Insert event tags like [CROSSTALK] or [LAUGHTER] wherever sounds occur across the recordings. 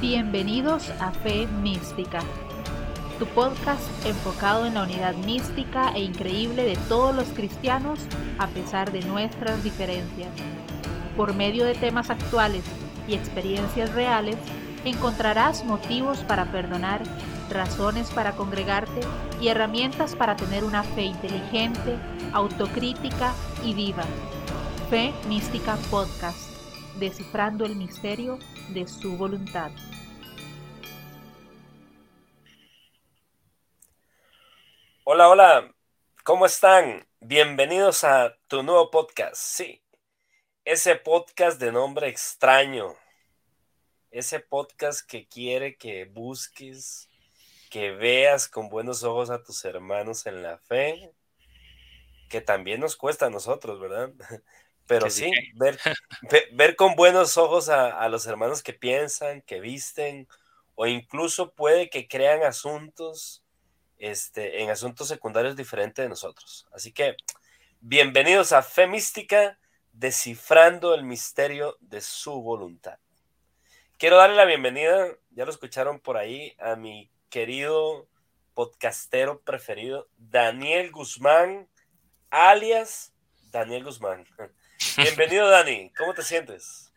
Bienvenidos a Fe Mística, tu podcast enfocado en la unidad mística e increíble de todos los cristianos a pesar de nuestras diferencias. Por medio de temas actuales y experiencias reales, encontrarás motivos para perdonar, razones para congregarte y herramientas para tener una fe inteligente, autocrítica y viva. Fe Mística Podcast, descifrando el misterio de su voluntad. Hola, hola, ¿cómo están? Bienvenidos a tu nuevo podcast. Sí, ese podcast de nombre extraño, ese podcast que quiere que busques, que veas con buenos ojos a tus hermanos en la fe, que también nos cuesta a nosotros, ¿verdad? Pero sí, ver, [LAUGHS] ver, con buenos ojos a, a los hermanos que piensan, que visten, o incluso puede que crean asuntos este, en asuntos secundarios diferentes de nosotros. Así que, bienvenidos a Fe Mística, descifrando el misterio de su voluntad. Quiero darle la bienvenida, ya lo escucharon por ahí, a mi querido podcastero preferido, Daniel Guzmán, alias Daniel Guzmán. [LAUGHS] Bienvenido, Dani. ¿Cómo te sientes?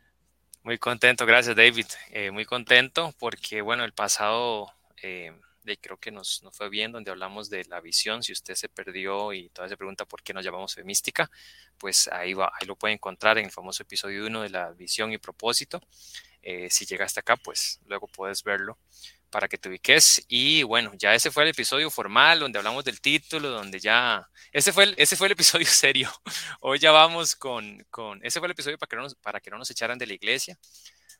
Muy contento, gracias, David. Eh, muy contento porque, bueno, el pasado eh, creo que nos, nos, fue bien, donde hablamos de la visión. Si usted se perdió y todavía se pregunta por qué nos llamamos Femística, pues ahí, va, ahí lo puede encontrar en el famoso episodio 1 de la visión y propósito. Eh, si llega hasta acá, pues luego puedes verlo para que te ubiques. Y bueno, ya ese fue el episodio formal donde hablamos del título, donde ya... Ese fue el, ese fue el episodio [LAUGHS] serio. Hoy ya vamos con... con ese fue el episodio para que, no nos, para que no nos echaran de la iglesia.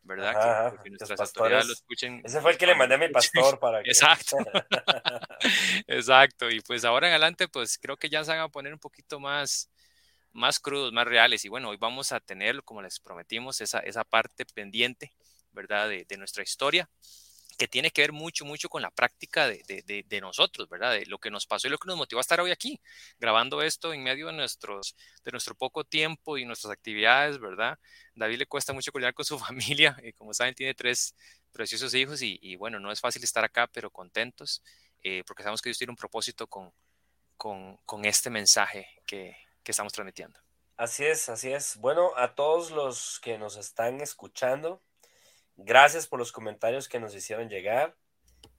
¿verdad? que, nuestras autoridades lo escuchen. Ese fue el que le mandé a mi pastor para que... Exacto. [LAUGHS] [LAUGHS] Exacto. Y pues ahora en adelante, pues creo que ya se van a poner un poquito más, más crudos, más reales. Y bueno, hoy vamos a tener, como les prometimos, esa, esa parte pendiente, ¿verdad? De, de nuestra historia que tiene que ver mucho, mucho con la práctica de, de, nosotros, ¿verdad? De lo que nos pasó y lo que nos motivó a estar hoy aquí, grabando esto en medio de, nuestros, de nuestro poco tiempo y nuestras actividades, ¿verdad? David le cuesta mucho cuidar con su [LAUGHS] familia, y como saben, tiene tres preciosos hijos y, y bueno, no es fácil estar acá, pero contentos, eh, porque sabemos que Dios tiene un propósito con, con, con este mensaje que, que estamos transmitiendo. Así es, así es. Bueno, a todos los que nos están escuchando, Gracias por los comentarios que nos hicieron llegar.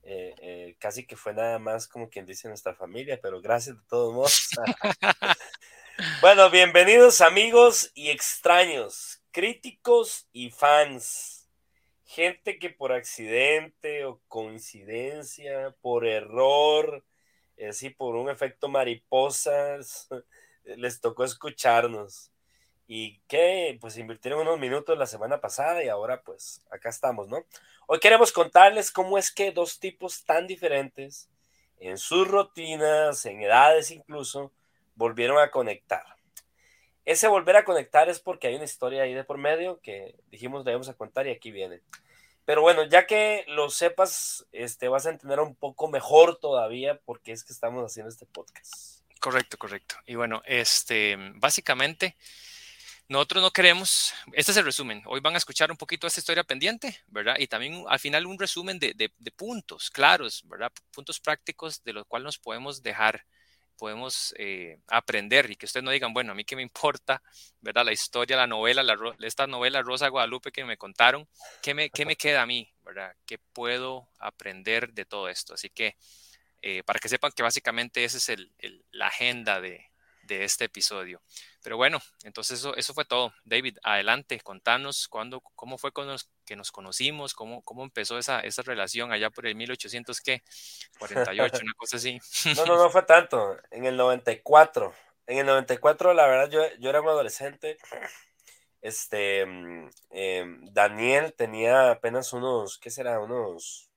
Eh, eh, casi que fue nada más como quien dice nuestra familia, pero gracias de todos modos. [LAUGHS] bueno, bienvenidos amigos y extraños, críticos y fans. Gente que por accidente o coincidencia, por error, así por un efecto mariposas, [LAUGHS] les tocó escucharnos y que pues invirtieron unos minutos la semana pasada y ahora pues acá estamos, ¿no? Hoy queremos contarles cómo es que dos tipos tan diferentes en sus rutinas, en edades incluso, volvieron a conectar. Ese volver a conectar es porque hay una historia ahí de por medio que dijimos debemos a contar y aquí viene. Pero bueno, ya que lo sepas, este, vas a entender un poco mejor todavía porque es que estamos haciendo este podcast. Correcto, correcto. Y bueno, este, básicamente, nosotros no queremos, este es el resumen, hoy van a escuchar un poquito esta historia pendiente, ¿verdad? Y también al final un resumen de, puntos claros, ¿verdad? Puntos prácticos de los cuales nos podemos dejar, podemos eh, aprender y que ustedes no digan, bueno, a mí qué me importa, ¿verdad? La historia, la novela, la, esta novela Rosa Guadalupe que me contaron, ¿qué me, queda a mí, ¿verdad? ¿Qué puedo aprender de todo esto? Así que eh, para que sepan que básicamente esa es la agenda de este episodio. Pero bueno, entonces eso, eso fue todo. David, adelante, contanos cuándo, cómo fue con los, que nos conocimos, cómo, cómo empezó esa, esa relación allá por el 1800, ¿qué? 48, una cosa así. No, no, no fue tanto, en el 94. En el 94, la verdad, yo, yo era un adolescente. Este, eh, Daniel tenía apenas unos, ¿qué será? Unos,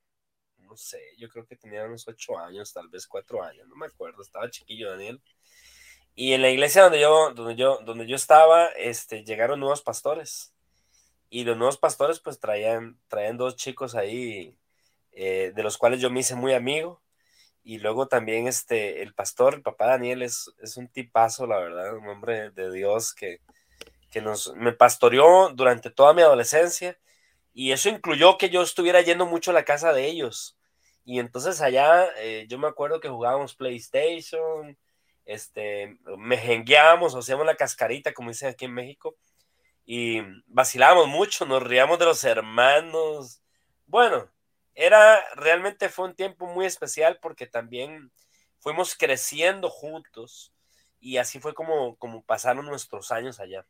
no sé, yo creo que tenía unos ocho años, tal vez cuatro años, no me acuerdo, estaba chiquillo Daniel. Y en la iglesia donde yo, donde yo, donde yo estaba, este, llegaron nuevos pastores. Y los nuevos pastores pues traían, traían dos chicos ahí, eh, de los cuales yo me hice muy amigo. Y luego también este, el pastor, el papá Daniel, es, es un tipazo, la verdad, un hombre de Dios que, que nos, me pastoreó durante toda mi adolescencia. Y eso incluyó que yo estuviera yendo mucho a la casa de ellos. Y entonces allá eh, yo me acuerdo que jugábamos PlayStation, este, mejengueábamos, hacíamos la cascarita, como dicen aquí en México, y vacilábamos mucho, nos ríamos de los hermanos. Bueno, era realmente fue un tiempo muy especial porque también fuimos creciendo juntos y así fue como, como pasaron nuestros años allá.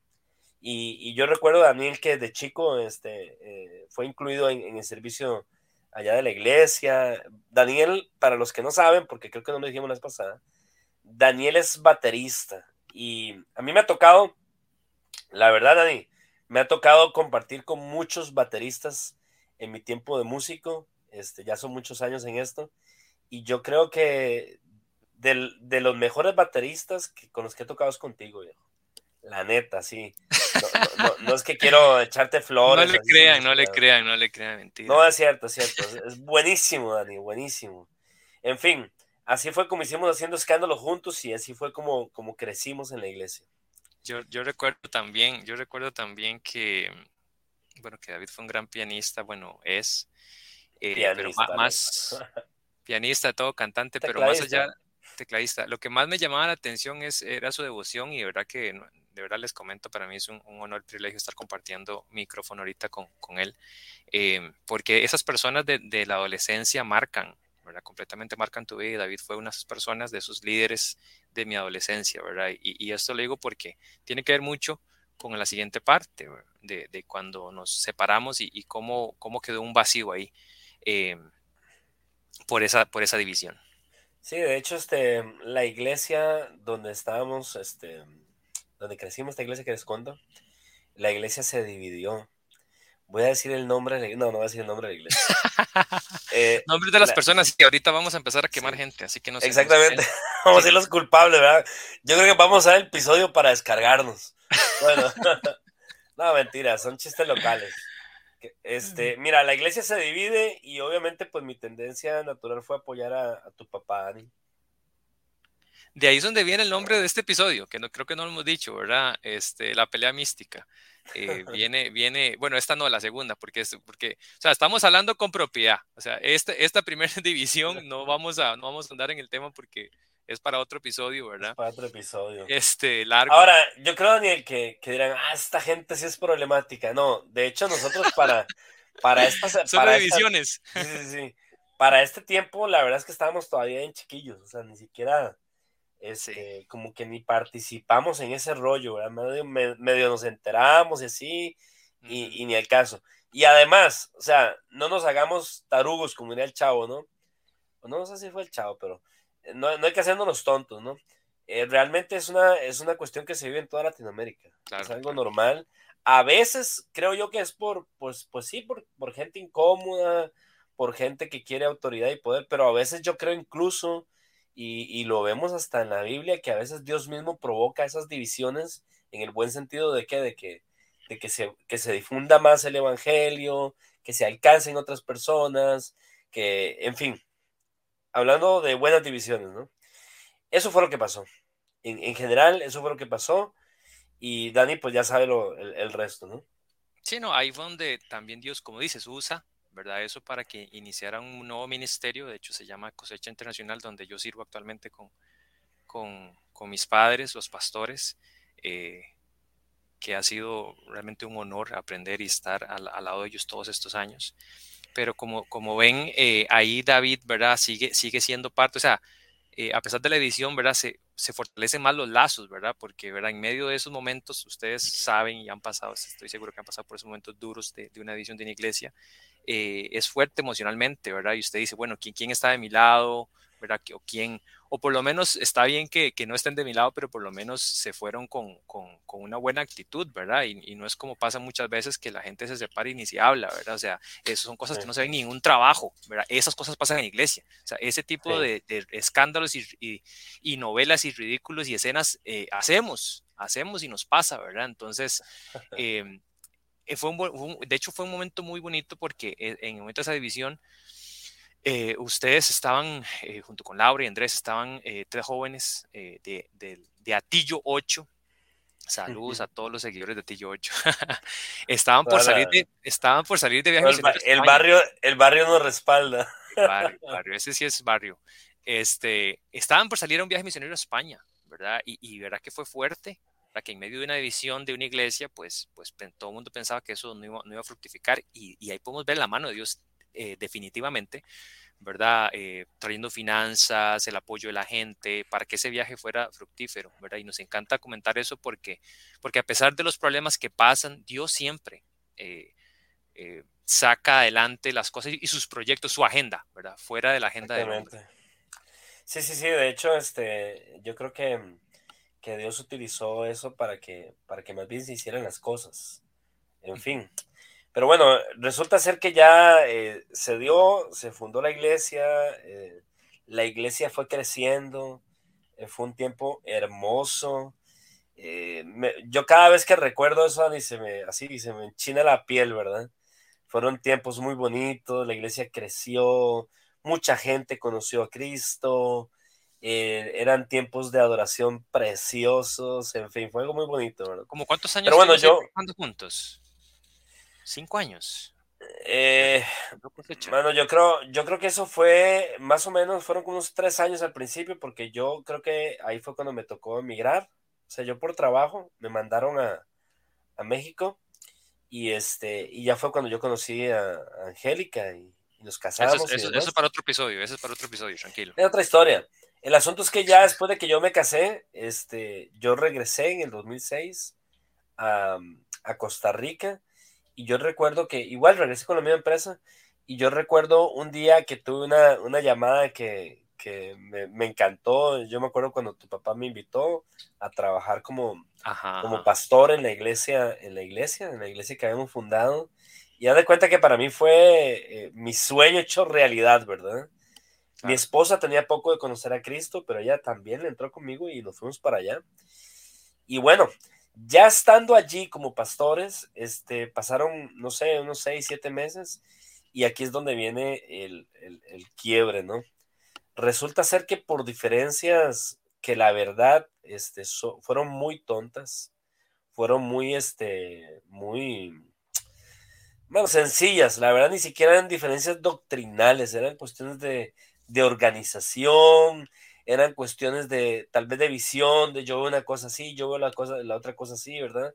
Y, yo recuerdo, Daniel, que de chico este, eh, fue incluido en, el servicio allá de la iglesia. Daniel, para los que no saben, porque creo que no lo dijimos la vez pasada, Daniel es baterista. Y a mí me ha tocado, la verdad, Dani, me ha tocado compartir con muchos bateristas en mi tiempo de músico. Este, ya son muchos años en esto. Y yo creo que de los mejores bateristas que, con los que he tocado es contigo, viejo. La neta, sí. No, es que quiero echarte flores. No le crean, no le crean, no le crean, mentira. No, es cierto, es cierto. Es buenísimo, Dani, buenísimo. En fin, así fue como hicimos haciendo escándalos juntos y así fue como, como crecimos en la iglesia. Yo, yo recuerdo también, yo recuerdo también que, bueno, que David fue un gran pianista, bueno, es, eh, pero más, [LAUGHS] pianista, todo cantante, pero más allá, tecladista. Lo que más me llamaba la atención es, era su devoción y de verdad que, de verdad les comento, para mí es un, honor, privilegio estar compartiendo micrófono ahorita con, con él, eh, porque esas personas de, de, la adolescencia marcan, Completamente marcan tu vida David fue una de personas, de esos líderes de mi adolescencia, ¿verdad? Y, esto lo digo porque tiene que ver mucho con la siguiente parte, de, de, cuando nos separamos y, cómo, cómo quedó un vacío ahí eh, por, esa, por esa división. Sí, de hecho, este, la iglesia donde estábamos, este, donde crecimos, esta iglesia que les la iglesia se dividió. Voy a decir el nombre, de la, no, no voy a decir el nombre de la iglesia. eh, Nombres de las personas y ahorita vamos a empezar a quemar gente, así que no sé. Exactamente, [LAUGHS] vamos a ser los culpables, ¿verdad? Yo creo que vamos a el episodio para descargarnos. Bueno, [LAUGHS] no, mentira, son chistes locales. Este, mira, la iglesia se divide y obviamente pues mi tendencia natural fue apoyar a, tu papá, Dani. De ahí es donde viene el nombre de este episodio, que no creo que no lo hemos dicho, ¿verdad? Este, la pelea mística. Eh, [LAUGHS] viene, viene, bueno, esta no, la segunda, porque es, porque, o sea, estamos hablando con propiedad. O sea, este, esta primera [LAUGHS] división no vamos a, no vamos a andar en el tema porque es para otro episodio, ¿verdad? para otro episodio. Este, largo. Ahora, yo creo, Daniel, que, que dirán, ah, esta gente sí es problemática. No, de hecho, nosotros para, para estas... Son para divisiones. sí, sí, sí. Para este tiempo, la verdad es que estábamos todavía en chiquillos, o sea, ni siquiera, este, como que ni participamos en ese rollo, ¿verdad? Medio, medio nos enteramos y así, y, y, ni el caso. Y además, o sea, no nos hagamos tarugos, como diría el chavo, ¿no? No, no sé si fue el chavo, pero no, hay que hacernos los tontos, ¿no? Eh, realmente es una, es una cuestión que se vive en toda Latinoamérica. es algo normal. A veces creo yo que es por, pues, pues sí, por, por gente incómoda, por gente que quiere autoridad y poder, pero a veces yo creo incluso, y, lo vemos hasta en la Biblia, que a veces Dios mismo provoca esas divisiones en el buen sentido de que, de que, de que, se, que se difunda más el Evangelio, que se alcancen otras personas, que, en fin, hablando de buenas divisiones, ¿no? Eso fue lo que pasó. En, general, eso fue lo que pasó. Y Dani, pues ya sabe lo, el, resto, ¿no? Sí, no, ahí fue donde también Dios, como dices, usa, ¿verdad? Eso para que iniciara un nuevo ministerio, de hecho se llama Cosecha Internacional, donde yo sirvo actualmente con, con, con mis padres, los pastores, eh, que ha sido realmente un honor aprender y estar al, al lado de ellos todos estos años pero como, como ven, eh, ahí David, ¿verdad? Sigue, sigue siendo parte, o sea, eh, a pesar de la edición, ¿verdad? Se, se fortalecen más los lazos, ¿verdad? Porque, ¿verdad? En medio de esos momentos, ustedes saben y han pasado, estoy seguro que han pasado por esos momentos duros de, de una edición de una iglesia, eh, es fuerte emocionalmente, ¿verdad? Y usted dice, bueno, ¿quién, quién está de mi lado? ¿verdad? O quién, o por lo menos está bien que, que, no estén de mi lado, pero por lo menos se fueron con, con, con una buena actitud, ¿verdad? Y, y, no es como pasa muchas veces que la gente se separa y ni se habla, ¿verdad? O sea, eso son cosas que no se ven en un trabajo, ¿verdad? Esas cosas pasan en iglesia. O sea, ese tipo sí. de, de, escándalos y, y, y, novelas y ridículos y escenas eh, hacemos, hacemos y nos pasa, ¿verdad? Entonces, [LAUGHS] eh, fue un, un, de hecho fue un momento muy bonito porque eh, en el momento de esa división, eh, ustedes estaban, eh, junto con Laura y Andrés, estaban eh, tres jóvenes eh, de, de, de, Atillo 8, Saludos a todos los seguidores de Tillo 8. [LAUGHS] estaban, por salir de, estaban por salir de viaje. El, barrio, el barrio nos respalda. barrio, [LAUGHS] barrio, ese sí es barrio. Este, estaban por salir a un viaje misionero a España, ¿verdad? Y, y verdad que fue fuerte, para que en medio de una división de una iglesia, pues, pues todo el mundo pensaba que eso no iba, no iba a fructificar y, ahí podemos ver la mano de Dios eh, definitivamente, ¿verdad? Eh, trayendo finanzas, el apoyo de la gente, para que ese viaje fuera fructífero, ¿verdad? Y nos encanta comentar eso porque, porque a pesar de los problemas que pasan, Dios siempre eh, saca adelante las cosas y sus proyectos, su agenda, ¿verdad? Fuera de la agenda de hombre. Sí, sí, sí, de hecho, este, yo creo que, que Dios utilizó eso para que, para que más bien se hicieran las cosas. En fin, pero bueno, resulta ser que ya eh, se dio, se fundó la iglesia, eh, la iglesia fue creciendo, eh, fue un tiempo hermoso. yo cada vez que recuerdo eso, me, así se me enchina la piel, ¿verdad? Fueron tiempos muy bonitos, la iglesia creció, mucha gente conoció a Cristo, eran tiempos de adoración preciosos, en fin, fue algo muy bonito, ¿verdad? ¿Como cuántos años Pero bueno, yo, juntos? ¿Cinco años? Eh, bueno, yo creo, yo creo que eso fue más o menos, fueron como unos tres años al principio, porque yo creo que ahí fue cuando me tocó emigrar. O sea, yo por trabajo me mandaron a, México y este y ya fue cuando yo conocí a, Angélica y, nos casamos. Eso, es para otro episodio, eso es para otro episodio, tranquilo. Es otra historia. El asunto es que ya después de que yo me casé, este, yo regresé en el 2006 a, a Costa Rica y yo recuerdo que igual regresé con la misma empresa y yo recuerdo un día que tuve una, una llamada que, que me, me, encantó. Yo me acuerdo cuando tu papá me invitó a trabajar como, como pastor en la iglesia, en la iglesia, en la iglesia que habíamos fundado. Y haz de cuenta que para mí fue eh, mi sueño hecho realidad, ¿verdad? Mi esposa tenía poco de conocer a Cristo, pero ella también entró conmigo y nos fuimos para allá. Y bueno, ya estando allí como pastores, este, pasaron, no sé, unos seis, siete meses, y aquí es donde viene el, quiebre, ¿no? Resulta ser que por diferencias que la verdad este, fueron muy tontas, fueron muy, este, muy, bueno, sencillas, la verdad ni siquiera eran diferencias doctrinales, eran cuestiones de, de organización, eran cuestiones de tal vez de visión, de yo veo una cosa así, yo veo la, cosa, la otra cosa así, ¿verdad?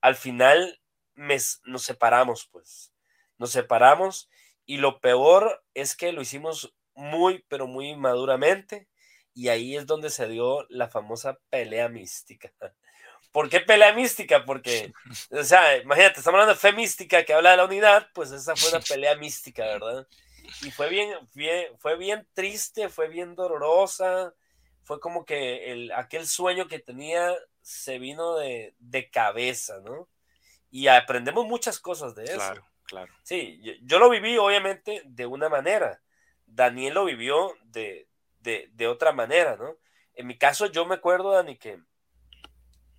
Al final nos separamos, pues, nos separamos y lo peor es que lo hicimos muy, pero muy maduramente y ahí es donde se dio la famosa pelea mística. [LAUGHS] ¿Por qué pelea mística? Porque, [LAUGHS] o sea, imagínate, estamos hablando de fe mística que habla de la unidad, pues esa fue una [LAUGHS] pelea mística, ¿verdad? Y fue bien, fue bien triste, fue bien dolorosa, fue como que el, aquel sueño que tenía se vino de, de cabeza, ¿no? Y aprendemos muchas cosas de eso. Claro, claro. Sí, yo, lo viví obviamente de una manera, Daniel lo vivió de, de, de, otra manera, ¿no? En mi caso yo me acuerdo, Dani, que,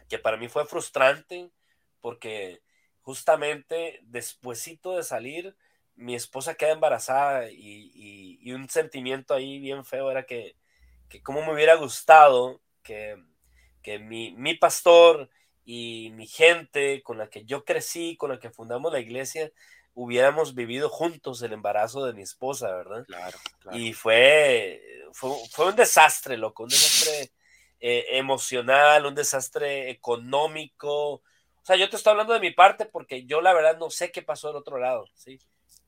que para mí fue frustrante porque justamente despuesito de salir, mi esposa queda embarazada y, un sentimiento ahí bien feo era que, que como me hubiera gustado que, que mi, mi, pastor y mi gente con la que yo crecí, con la que fundamos la iglesia, hubiéramos vivido juntos el embarazo de mi esposa, ¿verdad? Claro. Y fue, fue, un desastre, loco, un desastre eh, emocional, un desastre económico. O sea, yo te estoy hablando de mi parte porque yo la verdad no sé qué pasó del otro lado, ¿sí?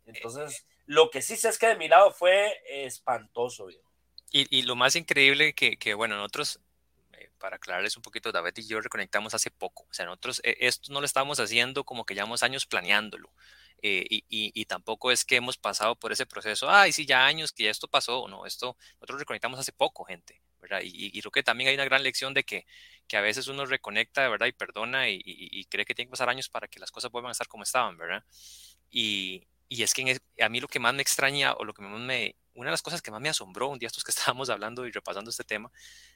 Entonces, lo que sí sé es que de mi lado fue espantoso. Y, y, lo más increíble que, que bueno, nosotros, eh, para aclararles un poquito, David y yo reconectamos hace poco. O sea, nosotros eh, esto no lo estábamos haciendo como que llevamos años planeándolo. Eh, y, y, y, tampoco es que hemos pasado por ese proceso, ay, sí, ya años que ya esto pasó, no, esto nosotros reconectamos hace poco, gente, ¿verdad? Y, y, creo que también hay una gran lección de que, que a veces uno reconecta, verdad, y perdona y, cree que tiene que pasar años para que las cosas vuelvan a estar como estaban, ¿verdad? Y, y es que a mí lo que más me extraña o lo que más me, una de las cosas que más me asombró un día estos que [LAUGHS] estábamos hablando y repasando este tema,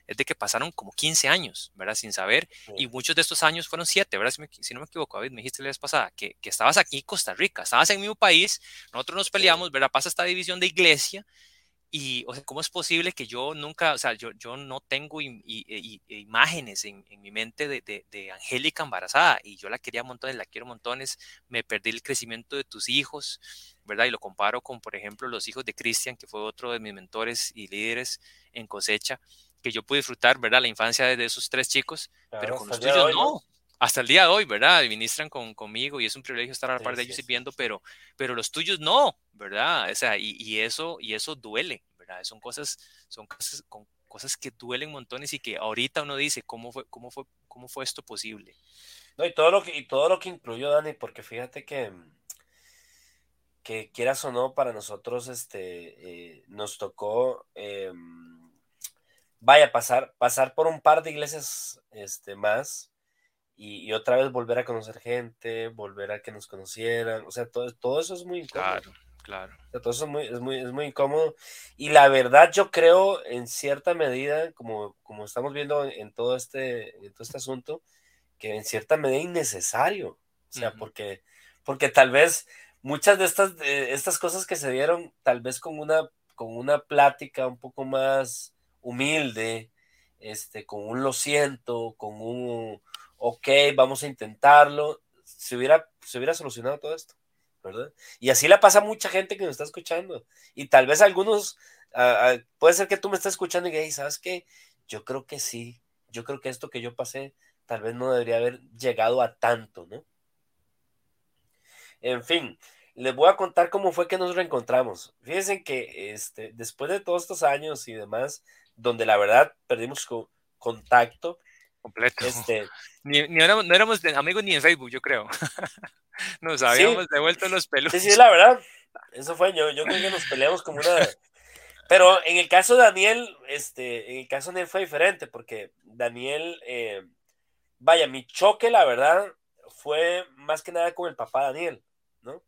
es de que pasaron como 15 años, ¿verdad? Sin saber, y muchos de estos años fueron 7, ¿verdad? Si, no me equivoco, David, me dijiste la vez pasada que, que, estabas aquí en Costa Rica, estabas en mi país, nosotros nos peleamos, ¿verdad? Pasa esta división de iglesia, y, o sea, ¿cómo es posible que yo nunca, o sea, yo, yo no tengo imágenes en, mi mente de, de, Angélica embarazada y yo la quería montones, la quiero montones, me perdí el crecimiento de tus hijos, ¿verdad? Y lo comparo con, por ejemplo, los hijos de Cristian, que fue otro de mis mentores y líderes en cosecha, que yo pude disfrutar, ¿verdad? La infancia de esos tres chicos, pero con los tuyos no hasta el día de hoy, ¿verdad? Administran con, conmigo y es un privilegio estar a la par de ellos sirviendo, pero, pero los tuyos no, ¿verdad? O sea, y, y, eso, y eso duele, ¿verdad? Son cosas, son cosas, con, cosas que duelen montones y que ahorita uno dice, ¿cómo fue, cómo fue, cómo fue esto posible? No, y todo lo que, y todo lo que incluyó, Dani, porque fíjate que, que quieras o no, para nosotros este, eh, nos tocó, eh, vaya, pasar, pasar por un par de iglesias este, más y, otra vez volver a conocer gente, volver a que nos conocieran, o sea, todo, todo eso es muy incómodo. Claro, claro. O sea, todo eso es muy, es, muy, es muy incómodo. Y la verdad yo creo en cierta medida, como, como estamos viendo en, todo este, en todo este asunto, que en cierta medida es innecesario. O sea, porque, porque tal vez muchas de estas, de estas cosas que se dieron, tal vez con una, con una plática un poco más humilde, este, con un lo siento, con un ok, vamos a intentarlo, se hubiera, se hubiera solucionado todo esto, ¿verdad? Y así le pasa a mucha gente que nos está escuchando. Y tal vez algunos, puede ser que tú me estés escuchando y que, ¿sabes qué? Yo creo que sí, yo creo que esto que yo pasé tal vez no debería haber llegado a tanto, ¿no? En fin, les voy a contar cómo fue que nos reencontramos. Fíjense que este, después de todos estos años y demás, donde la verdad perdimos contacto, completo. Este, [LAUGHS] ni, ni éramos, no éramos amigos ni en Facebook, yo creo. [LAUGHS] nos habíamos devuelto los pelos. Sí, sí, la verdad. Eso fue yo. Yo creo que nos peleamos como una. [LAUGHS] Pero en el caso de Daniel, este, en el caso de Daniel fue diferente, porque Daniel, eh, vaya, mi choque, la verdad, fue más que nada con el papá Daniel, ¿no?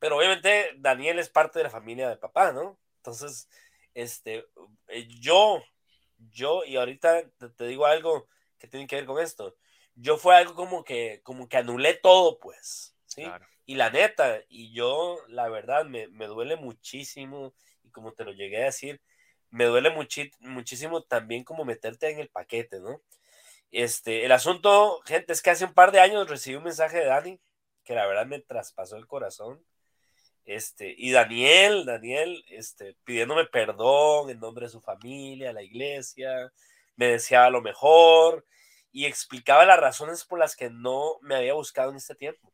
Pero obviamente Daniel es parte de la familia de papá, ¿no? Entonces, este, eh, yo, yo, y ahorita te digo algo, que tienen que ver con esto. Yo fue algo como que, como que anulé todo, pues, ¿sí? Y la neta, y yo, la verdad, me, me, duele muchísimo, y como te lo llegué a decir, me duele muchísimo también como meterte en el paquete, ¿no? Este, el asunto, gente, es que hace un par de años recibí un mensaje de Dani, que la verdad me traspasó el corazón. Este, y Daniel, Daniel, este, pidiéndome perdón en nombre de su familia, la iglesia, me deseaba lo mejor y explicaba las razones por las que no me había buscado en este tiempo.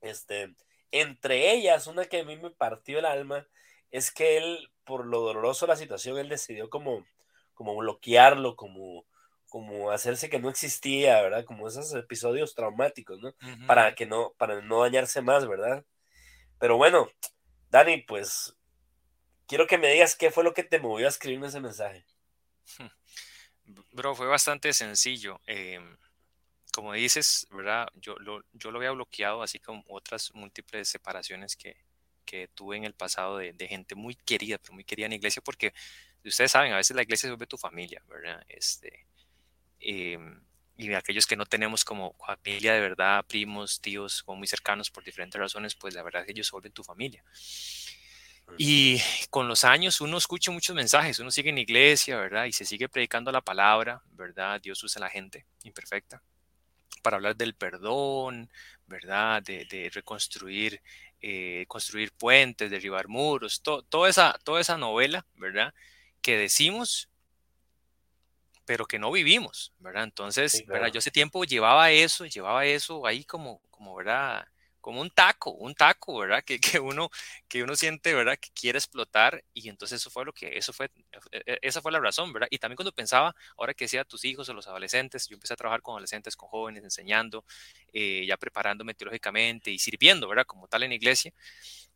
Este, entre ellas, una que a mí me partió el alma, es que él, por lo doloroso de la situación, él decidió como, como bloquearlo, como, como hacerse que no existía, ¿verdad? Como esos episodios traumáticos, ¿no? Para que no, para no dañarse más, ¿verdad? Pero bueno, Dani, pues quiero que me digas qué fue lo que te movió a escribirme ese mensaje. Bro, fue bastante sencillo. Em, como dices, ¿verdad? Yo lo, yo lo había bloqueado, así como otras múltiples separaciones que, que tuve en el pasado de, gente muy querida, pero muy querida en la iglesia, porque ustedes saben, a veces la iglesia se vuelve tu familia, ¿verdad? Este, em, y aquellos que no tenemos como familia de verdad, primos, tíos, como muy cercanos por diferentes razones, pues la verdad es que ellos vuelven tu familia. Y con los años uno escucha muchos mensajes, uno sigue en iglesia, ¿verdad? Y se sigue predicando la palabra, ¿verdad? Dios usa a la gente imperfecta para hablar del perdón, ¿verdad? De, reconstruir, eh, construir puentes, derribar muros, toda, esa, toda esa novela, ¿verdad? Que decimos, pero que no vivimos, ¿verdad? Entonces, ¿verdad? Yo ese tiempo llevaba eso, llevaba eso ahí como, como, ¿verdad? como un taco, un taco, ¿verdad? Que, que, uno, que uno siente, ¿verdad? Que quiere explotar y entonces eso fue lo que, eso fue, e, e, esa fue la razón, ¿verdad? Y también cuando pensaba, ahora que decía tus hijos o los adolescentes, yo empecé a trabajar con adolescentes, con jóvenes, enseñando, eh, ya preparándome teológicamente y sirviendo, ¿verdad? Como tal en iglesia.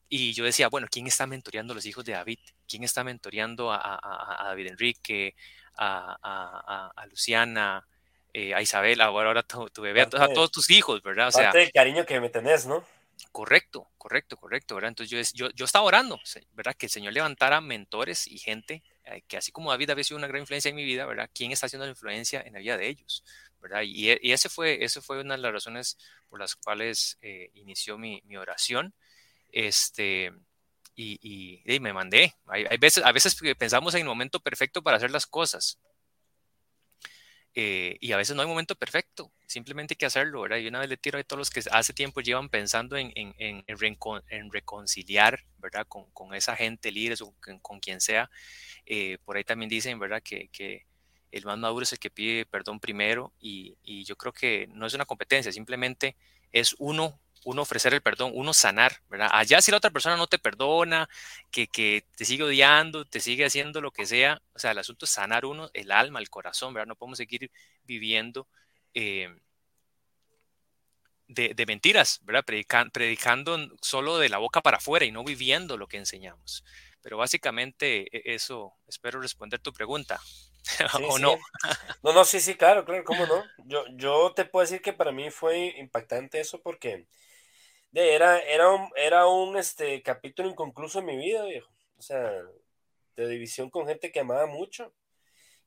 Y yo decía, bueno, ¿quién está mentoreando a los hijos de David? ¿Quién está mentoreando a, a, a David Enrique, a, a Luciana? Eh, a Isabel, ahora, ahora tu, bebé, a, todos tus hijos, ¿verdad? O sea, parte del cariño que me tenés, ¿no? Correcto, correcto, correcto, ¿verdad? Entonces yo, yo, yo estaba orando, ¿verdad? Que el Señor levantara mentores y gente eh, que así como David había sido una gran influencia en mi vida, ¿verdad? ¿Quién está haciendo la influencia en la vida de ellos? ¿verdad? Y, y ese fue, ese fue una de las razones por las cuales eh, inició mi, mi, oración. Este, y, y, me mandé. Hay, veces, a veces pensamos en el momento perfecto para hacer las cosas. Eh, y a veces no hay momento perfecto, simplemente hay que hacerlo, ¿verdad? Y una vez le tiro a todos los que hace tiempo llevan pensando en, en, en, en reconciliar, ¿verdad? Con, con, esa gente, líderes o con, quien sea. Eh, por ahí también dicen, ¿verdad? Que, que, el más maduro es el que pide perdón primero y, y yo creo que no es una competencia, simplemente es uno uno ofrecer el perdón, uno sanar, ¿verdad? Allá si la otra persona no te perdona, que, que, te sigue odiando, te sigue haciendo lo que sea, o sea, el asunto es sanar uno, el alma, el corazón, ¿verdad? No podemos seguir viviendo eh, de, de, mentiras, ¿verdad? predicando solo de la boca para afuera y no viviendo lo que enseñamos. Pero básicamente e, eso, espero responder tu pregunta. [LAUGHS] ¿O no? [LAUGHS] No, no, sí, sí, claro, claro, ¿cómo no? Yo, yo te puedo decir que para mí fue impactante eso porque era, era un, era un este, capítulo inconcluso en mi vida, viejo. O sea, de división con gente que amaba mucho.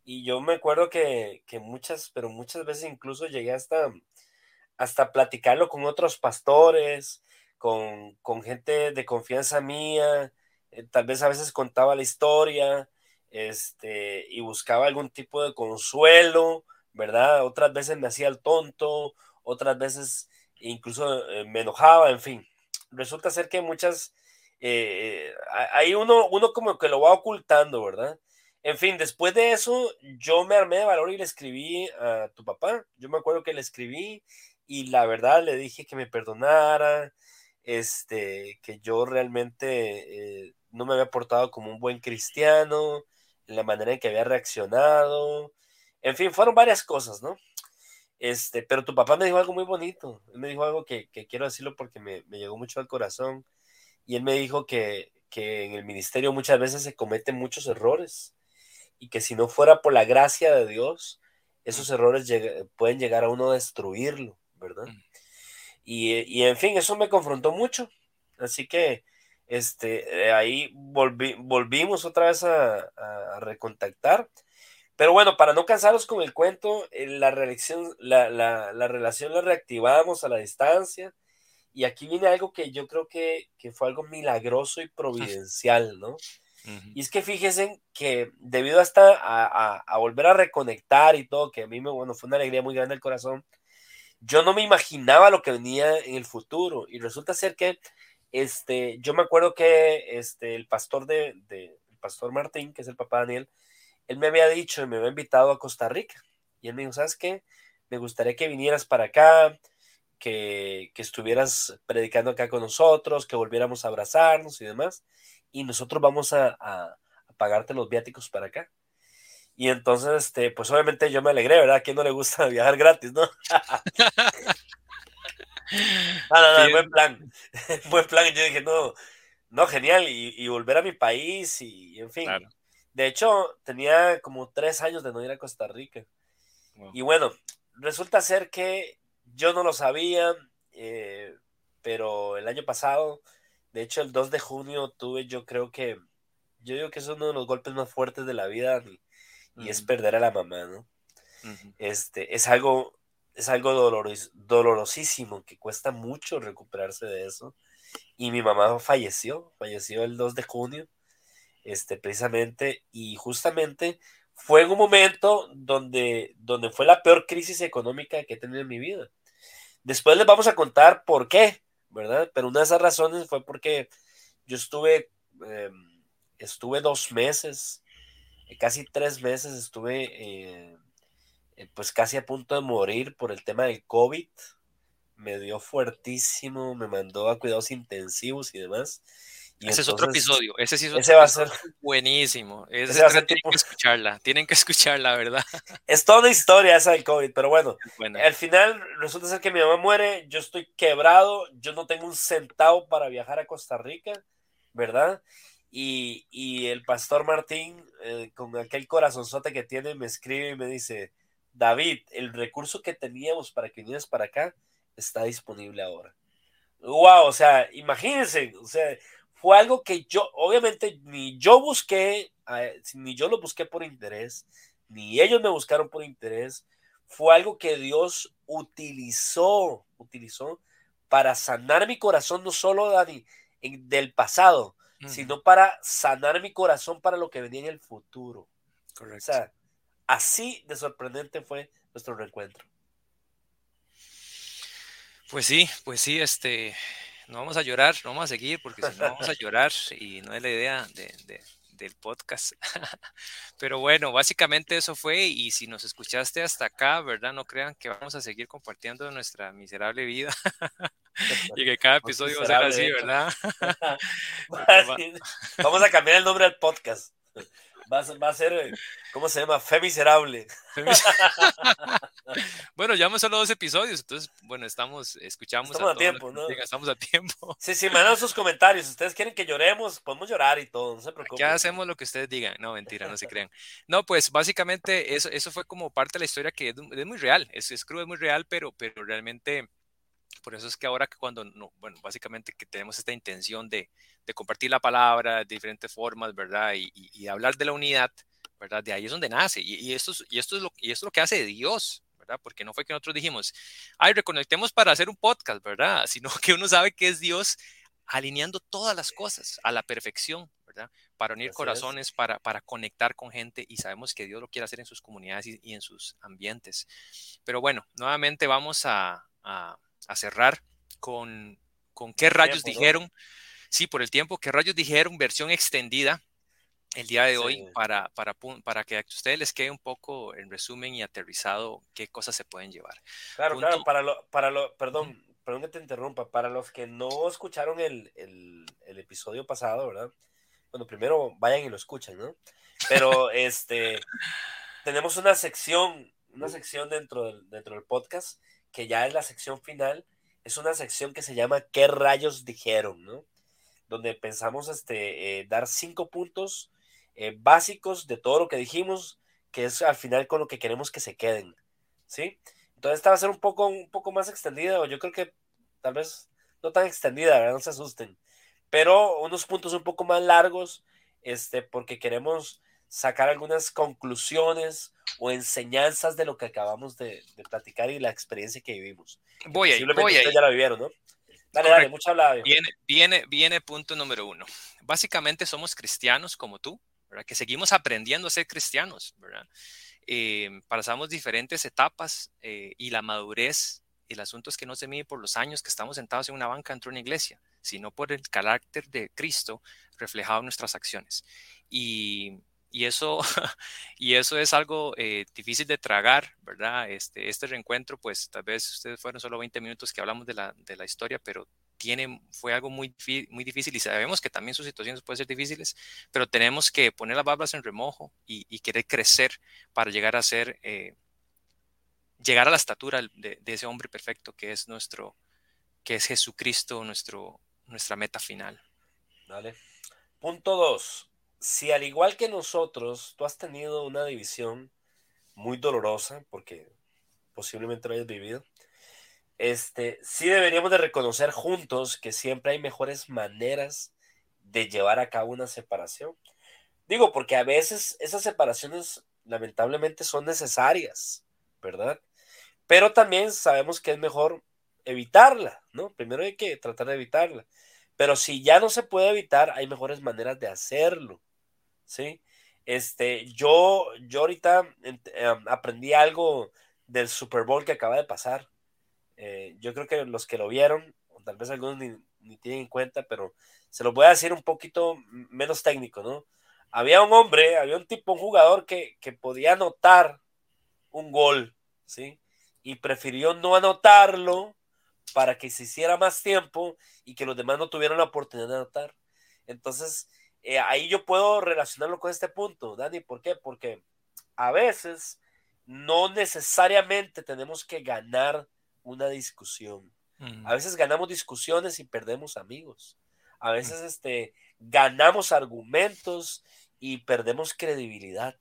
Y yo me acuerdo que, que muchas, pero muchas veces incluso llegué hasta, hasta platicarlo con otros pastores, con, con gente de confianza mía. Eh, tal vez a veces contaba la historia este, y buscaba algún tipo de consuelo, ¿verdad? Otras veces me hacía el tonto, otras veces incluso eh, me enojaba, en fin. Resulta ser que muchas, eh, ahí uno, uno como que lo va ocultando, ¿verdad? En fin, después de eso, yo me armé de valor y le escribí a tu papá. Yo me acuerdo que le escribí y la verdad le dije que me perdonara, este, que yo realmente eh, no me había portado como un buen cristiano, en la manera en que había reaccionado. En fin, fueron varias cosas, ¿no? Este, pero tu papá me dijo algo muy bonito. Él me dijo algo que, quiero decirlo porque me, llegó mucho al corazón. Y él me dijo que, en el ministerio muchas veces se cometen muchos errores y que si no fuera por la gracia de Dios, esos errores pueden llegar a uno a destruirlo, ¿verdad? Mm. Y, en fin, eso me confrontó mucho. Así que este, ahí volvimos otra vez a, a recontactar pero bueno, para no cansaros con el cuento, eh, la, relación, la, la, relación la reactivamos a la distancia. Y aquí viene algo que yo creo que, que fue algo milagroso y providencial, ¿no? Y es que fíjense que debido hasta a, a, volver a reconectar y todo, que a mí me, bueno, fue una alegría muy grande el corazón, yo no me imaginaba lo que venía en el futuro. Y resulta ser que este, yo me acuerdo que este, el pastor de, de el pastor Martín, que es el papá de Daniel, él me había dicho y me había invitado a Costa Rica. Y él me dijo, ¿sabes qué? Me gustaría que vinieras para acá, que, estuvieras predicando acá con nosotros, que volviéramos a abrazarnos y demás. Y nosotros vamos a, pagarte los viáticos para acá. Y entonces, este, pues obviamente yo me alegré, ¿verdad? ¿A quién no le gusta [LAUGHS] viajar gratis, no? no, no, buen plan. [LAUGHS] buen plan. Y yo dije, no, no, genial. Y, volver a mi país y, en fin. De hecho, tenía como tres años de no ir a Costa Rica. Y bueno, resulta ser que yo no lo sabía, eh, pero el año pasado, de hecho el 2 de junio tuve yo creo que, yo digo que es uno de los golpes más fuertes de la vida y, es perder a la mamá, ¿no? Este, es algo, es algo dolorosísimo, que cuesta mucho recuperarse de eso. Y mi mamá falleció, falleció el 2 de junio este, precisamente, y justamente fue en un momento donde, donde fue la peor crisis económica que he tenido en mi vida. Después les vamos a contar por qué, ¿verdad? Pero una de esas razones fue porque yo estuve, em, estuve dos meses, eh, casi tres meses, estuve eh, eh, pues casi a punto de morir por el tema del COVID. Me dio fuertísimo, me mandó a cuidados intensivos y demás ese es otro episodio. Ese sí es otro va a ser buenísimo. Ese, va a ser tienen que escucharla. Tienen que escucharla, ¿verdad? [LAUGHS] Es toda una historia esa del COVID, pero bueno, Al final resulta ser que mi mamá muere, yo estoy quebrado, yo no tengo un centavo para viajar a Costa Rica, ¿verdad? Y, y el pastor Martín, eh, con aquel corazonzote que tiene, me escribe y me dice, David, el recurso que teníamos para que vinieras para acá está disponible ahora. Wow, o sea, imagínense, o sea, fue algo que yo, obviamente, ni yo busqué, ni yo lo busqué por interés, ni ellos me buscaron por interés. Fue algo que Dios utilizó, utilizó para sanar mi corazón, no solo Dani, del pasado, sino para sanar mi corazón para lo que venía en el futuro. Correcto. O sea, así de sorprendente fue nuestro reencuentro. Pues sí, pues sí, este, no vamos a llorar, no vamos a seguir, porque si no vamos a llorar y no es la idea de, del podcast. [LAUGHS] Pero bueno, básicamente eso fue y si nos escuchaste hasta acá, ¿verdad? No crean que vamos a seguir compartiendo nuestra miserable vida [LAUGHS] y que cada episodio va a ser así, ¿verdad? [LAUGHS] vamos a cambiar el nombre del podcast. Va a, ser, eh, ¿cómo se llama? Fe miserable. [LAUGHS] bueno, llevamos solo dos episodios, entonces, bueno, estamos, escuchamos. Estamos a, tiempo, ¿no? estamos a tiempo. [LAUGHS] Sí, sí, mandan sus comentarios. Si ustedes quieren que lloremos, podemos llorar y todo, no se preocupen. Ya hacemos lo que ustedes digan. No, mentira, no se crean. No, pues básicamente eso, eso fue como parte de la historia que es, muy real. Es, es crudo, es muy real, pero, pero realmente por eso es que ahora que cuando, no, bueno, básicamente que tenemos esta intención de, de compartir la palabra de diferentes formas, ¿verdad? Y, y, hablar de la unidad, ¿verdad? De ahí es donde nace. Y, y, esto, es, y, esto, es lo, y esto es lo que hace Dios, ¿verdad? Porque no fue que nosotros dijimos, ay, reconectemos para hacer un podcast, ¿verdad? [LAUGHS] Sino que uno sabe que es Dios alineando todas las cosas a la perfección, ¿verdad? Para unir corazones, para, para conectar con gente y sabemos que Dios lo quiere hacer en sus comunidades y, y en sus ambientes. Pero bueno, nuevamente vamos a, a a cerrar con, con qué rayos dijeron. Sí, por el tiempo, qué rayos dijeron, versión extendida el día de hoy para, para, para que a ustedes les quede un poco en resumen y aterrizado qué cosas se pueden llevar. Claro, claro, para lo, para lo, perdón, perdón que te interrumpa, para los que no escucharon el, el, el episodio pasado, ¿verdad? Bueno, primero vayan y lo escuchan, ¿no? Pero [LAUGHS] este, tenemos una sección, una sección dentro del, dentro del podcast que ya es la sección final, es una sección que se llama ¿Qué rayos dijeron? ¿no? Donde pensamos este, eh, dar cinco puntos eh, básicos de todo lo que dijimos, que es al final con lo que queremos que se queden. ¿Sí? Entonces esta va a ser un poco, un poco más extendida, o yo creo que tal vez no tan extendida, no se asusten, pero unos puntos un poco más largos, este, porque queremos sacar algunas conclusiones o enseñanzas de lo que acabamos de, platicar y la experiencia que vivimos. Voy ahí, voy ahí. ya la vivieron, ¿no? Dale, dale, mucha hablada. Viene, viene, viene punto número uno. Básicamente somos cristianos como tú, ¿verdad? Que seguimos aprendiendo a ser cristianos, ¿verdad? Eh, pasamos diferentes etapas eh, y la madurez, el asunto es que no se mide por los años que estamos sentados en una banca dentro de una iglesia, sino por el carácter de Cristo reflejado en nuestras acciones. Y y eso, [LAUGHS] y eso es algo eh, difícil de tragar, ¿verdad? Este, este reencuentro, pues tal vez ustedes fueron solo 20 minutos que hablamos de la, de la historia, pero tiene, fue algo muy, muy difícil y sabemos que también sus situaciones pueden ser difíciles, pero tenemos que poner las barbas en remojo y, querer crecer para llegar a ser, eh, llegar a la estatura de, de, ese hombre perfecto que es nuestro, que es Jesucristo, nuestro, nuestra meta final. Vale. Punto 2 si al igual que nosotros, tú has tenido una división muy dolorosa, porque posiblemente lo hayas vivido, este, sí deberíamos de reconocer juntos que siempre hay mejores maneras de llevar a cabo una separación. Digo, porque a veces esas separaciones lamentablemente son necesarias, ¿verdad? Pero también sabemos que es mejor evitarla, ¿no? Primero hay que tratar de evitarla. Pero si ya no se puede evitar, hay mejores maneras de hacerlo. ¿Sí? Este, yo, yo ahorita em, aprendí algo del Super Bowl que acaba de pasar. Eh, yo creo que los que lo vieron, o tal vez algunos ni, tienen en cuenta, pero se los voy a decir un poquito menos técnico, ¿no? Había un hombre, había un tipo, un jugador que, que podía anotar un gol, ¿sí? Y prefirió no anotarlo para que se hiciera más tiempo y que los demás no tuvieran la oportunidad de anotar. Entonces, eh, ahí yo puedo relacionarlo con este punto, Dani. ¿Por qué? Porque a veces no necesariamente tenemos que ganar una discusión. A veces ganamos discusiones y perdemos amigos. A veces este, ganamos argumentos y perdemos credibilidad.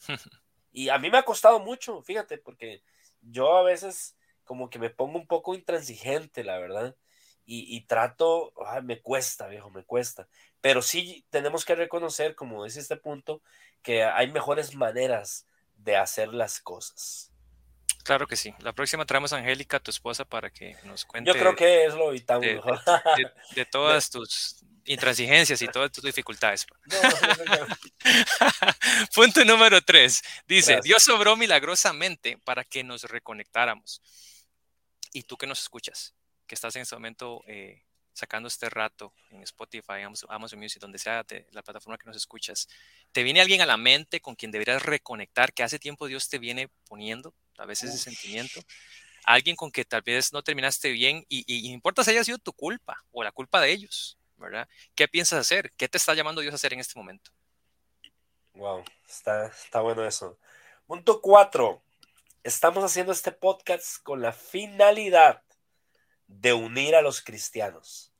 [LAUGHS] y a mí me ha costado mucho, fíjate, porque yo a veces como que me pongo un poco intransigente, la verdad. Y, trato, me cuesta, viejo, me cuesta. Pero sí tenemos que reconocer, como dice este punto, que hay mejores maneras de hacer las cosas. Claro que sí. La próxima traemos a Angélica, tu esposa, para que nos cuente. Yo creo que es lo vital de, [LAUGHS] de, todas tus intransigencias y todas tus dificultades. [LAUGHS] [LAUGHS] Punto número tres. Dice, Dios sobró milagrosamente para que nos reconectáramos. Y tú que nos escuchas, que estás en este momento eh, sacando este rato en Spotify, Amazon, Music, donde sea la plataforma que nos escuchas, ¿te viene alguien a la mente con quien deberías reconectar que hace tiempo Dios te viene poniendo, a veces ese sentimiento? Alguien con que tal vez no terminaste bien y, y, importa si haya sido tu culpa o la culpa de ellos, ¿verdad? ¿Qué piensas hacer? ¿Qué te está llamando Dios a hacer en este momento? Wow, está, está bueno eso. Punto cuatro. Estamos haciendo este podcast con la finalidad de unir a los cristianos,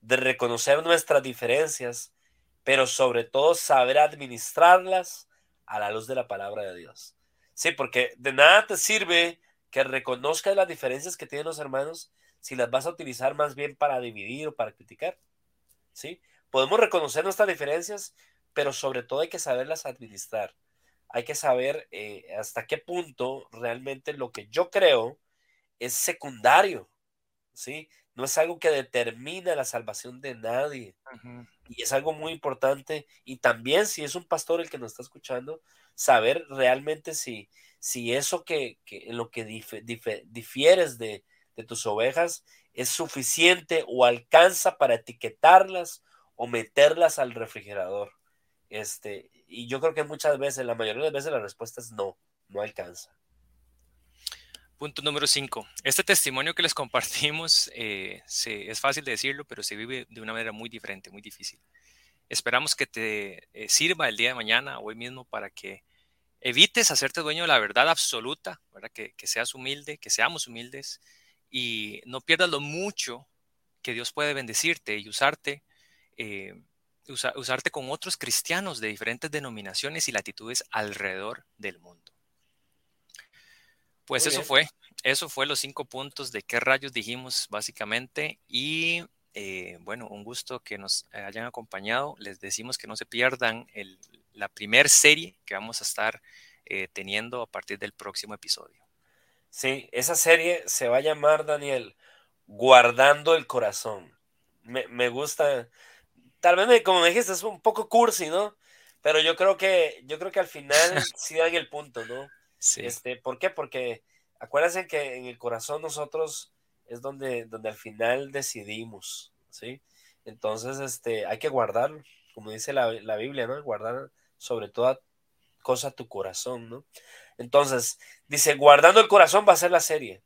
de reconocer nuestras diferencias, pero sobre todo saber administrarlas a la luz de la palabra de Dios. Sí, porque de nada te sirve que reconozcas las diferencias que tienen los hermanos si las vas a utilizar más bien para dividir o para criticar. ¿Sí? Podemos reconocer nuestras diferencias, pero sobre todo hay que saberlas administrar. Hay que saber eh, hasta qué punto realmente lo que yo creo es secundario ¿sí? No es algo que determina la salvación de nadie. Y es algo muy importante. Y también si es un pastor el que nos está escuchando, saber realmente si, si eso que, en lo que difieres de, de tus ovejas es suficiente o alcanza para etiquetarlas o meterlas al refrigerador. Este, y yo creo que muchas veces, la mayoría de las veces la respuesta es no, no alcanza. Punto número 5. Este testimonio que les compartimos eh, es fácil de decirlo, pero se vive de una manera muy diferente, muy difícil. Esperamos que te eh, sirva el día de mañana, hoy mismo, para que evites hacerte dueño de la verdad absoluta. Que, seas humilde, que seamos humildes y no pierdas lo mucho que Dios puede bendecirte y usarte, eh, usarte con otros cristianos de diferentes denominaciones y latitudes alrededor del mundo. Pues eso fue, eso fue los cinco puntos de qué rayos dijimos básicamente y eh, bueno, un gusto que nos hayan acompañado. Les decimos que no se pierdan la primer serie que vamos a estar eh, teniendo a partir del próximo episodio. Sí, esa serie se va a llamar, Daniel, Guardando el Corazón. Me, gusta, tal vez como me dijiste, es un poco cursi, ¿no? Pero yo creo que, yo creo que al final [LAUGHS] sí dan el punto, ¿no? Este, ¿Por qué? Porque acuérdense que en el corazón nosotros es donde, donde al final decidimos, ¿sí? Entonces, este, hay que guardar, como dice la, Biblia, ¿no? Guardar sobre toda cosa tu corazón, ¿no? Entonces, dice, guardando el corazón va a ser la serie.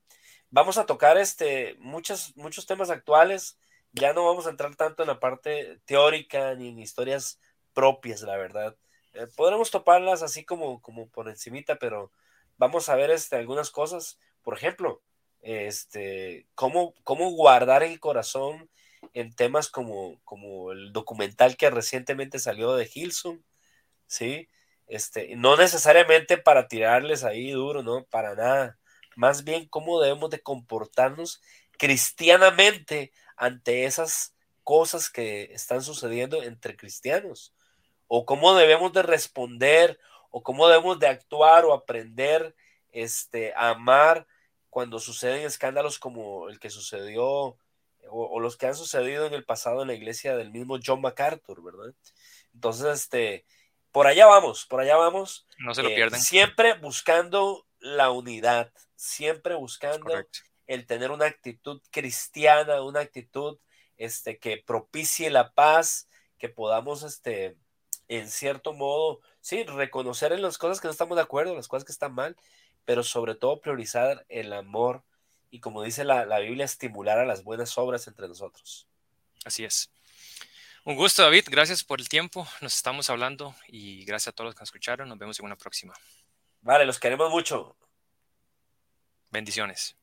Vamos a tocar este, muchos, muchos temas actuales. Ya no vamos a entrar tanto en la parte teórica ni en historias propias, la verdad. Eh, podremos toparlas así como, como por encimita, pero vamos a ver este, algunas cosas. Por ejemplo, este, cómo, cómo guardar el corazón en temas como, como el documental que recientemente salió de Hilson, ¿sí? Este, no necesariamente para tirarles ahí duro, ¿no? Para nada. Más bien cómo debemos de comportarnos cristianamente ante esas cosas que están sucediendo entre cristianos. O cómo debemos de responder o cómo debemos de actuar o aprender este, a amar cuando suceden escándalos como el que sucedió o, los que han sucedido en el pasado en la iglesia del mismo John MacArthur, ¿verdad? Entonces, este, por allá vamos, por allá vamos. No se lo eh, pierdan. Siempre buscando la unidad, siempre buscando el tener una actitud cristiana, una actitud este, que propicie la paz, que podamos, este, en cierto modo, sí, reconocer en las cosas que no estamos de acuerdo, las cosas que están mal, pero sobre todo priorizar el amor y como dice la, la Biblia, estimular a las buenas obras entre nosotros. Así es. Un gusto, David. Gracias por el tiempo. Nos estamos hablando y gracias a todos los que nos escucharon. Nos vemos en una próxima. Vale, los queremos mucho. Bendiciones.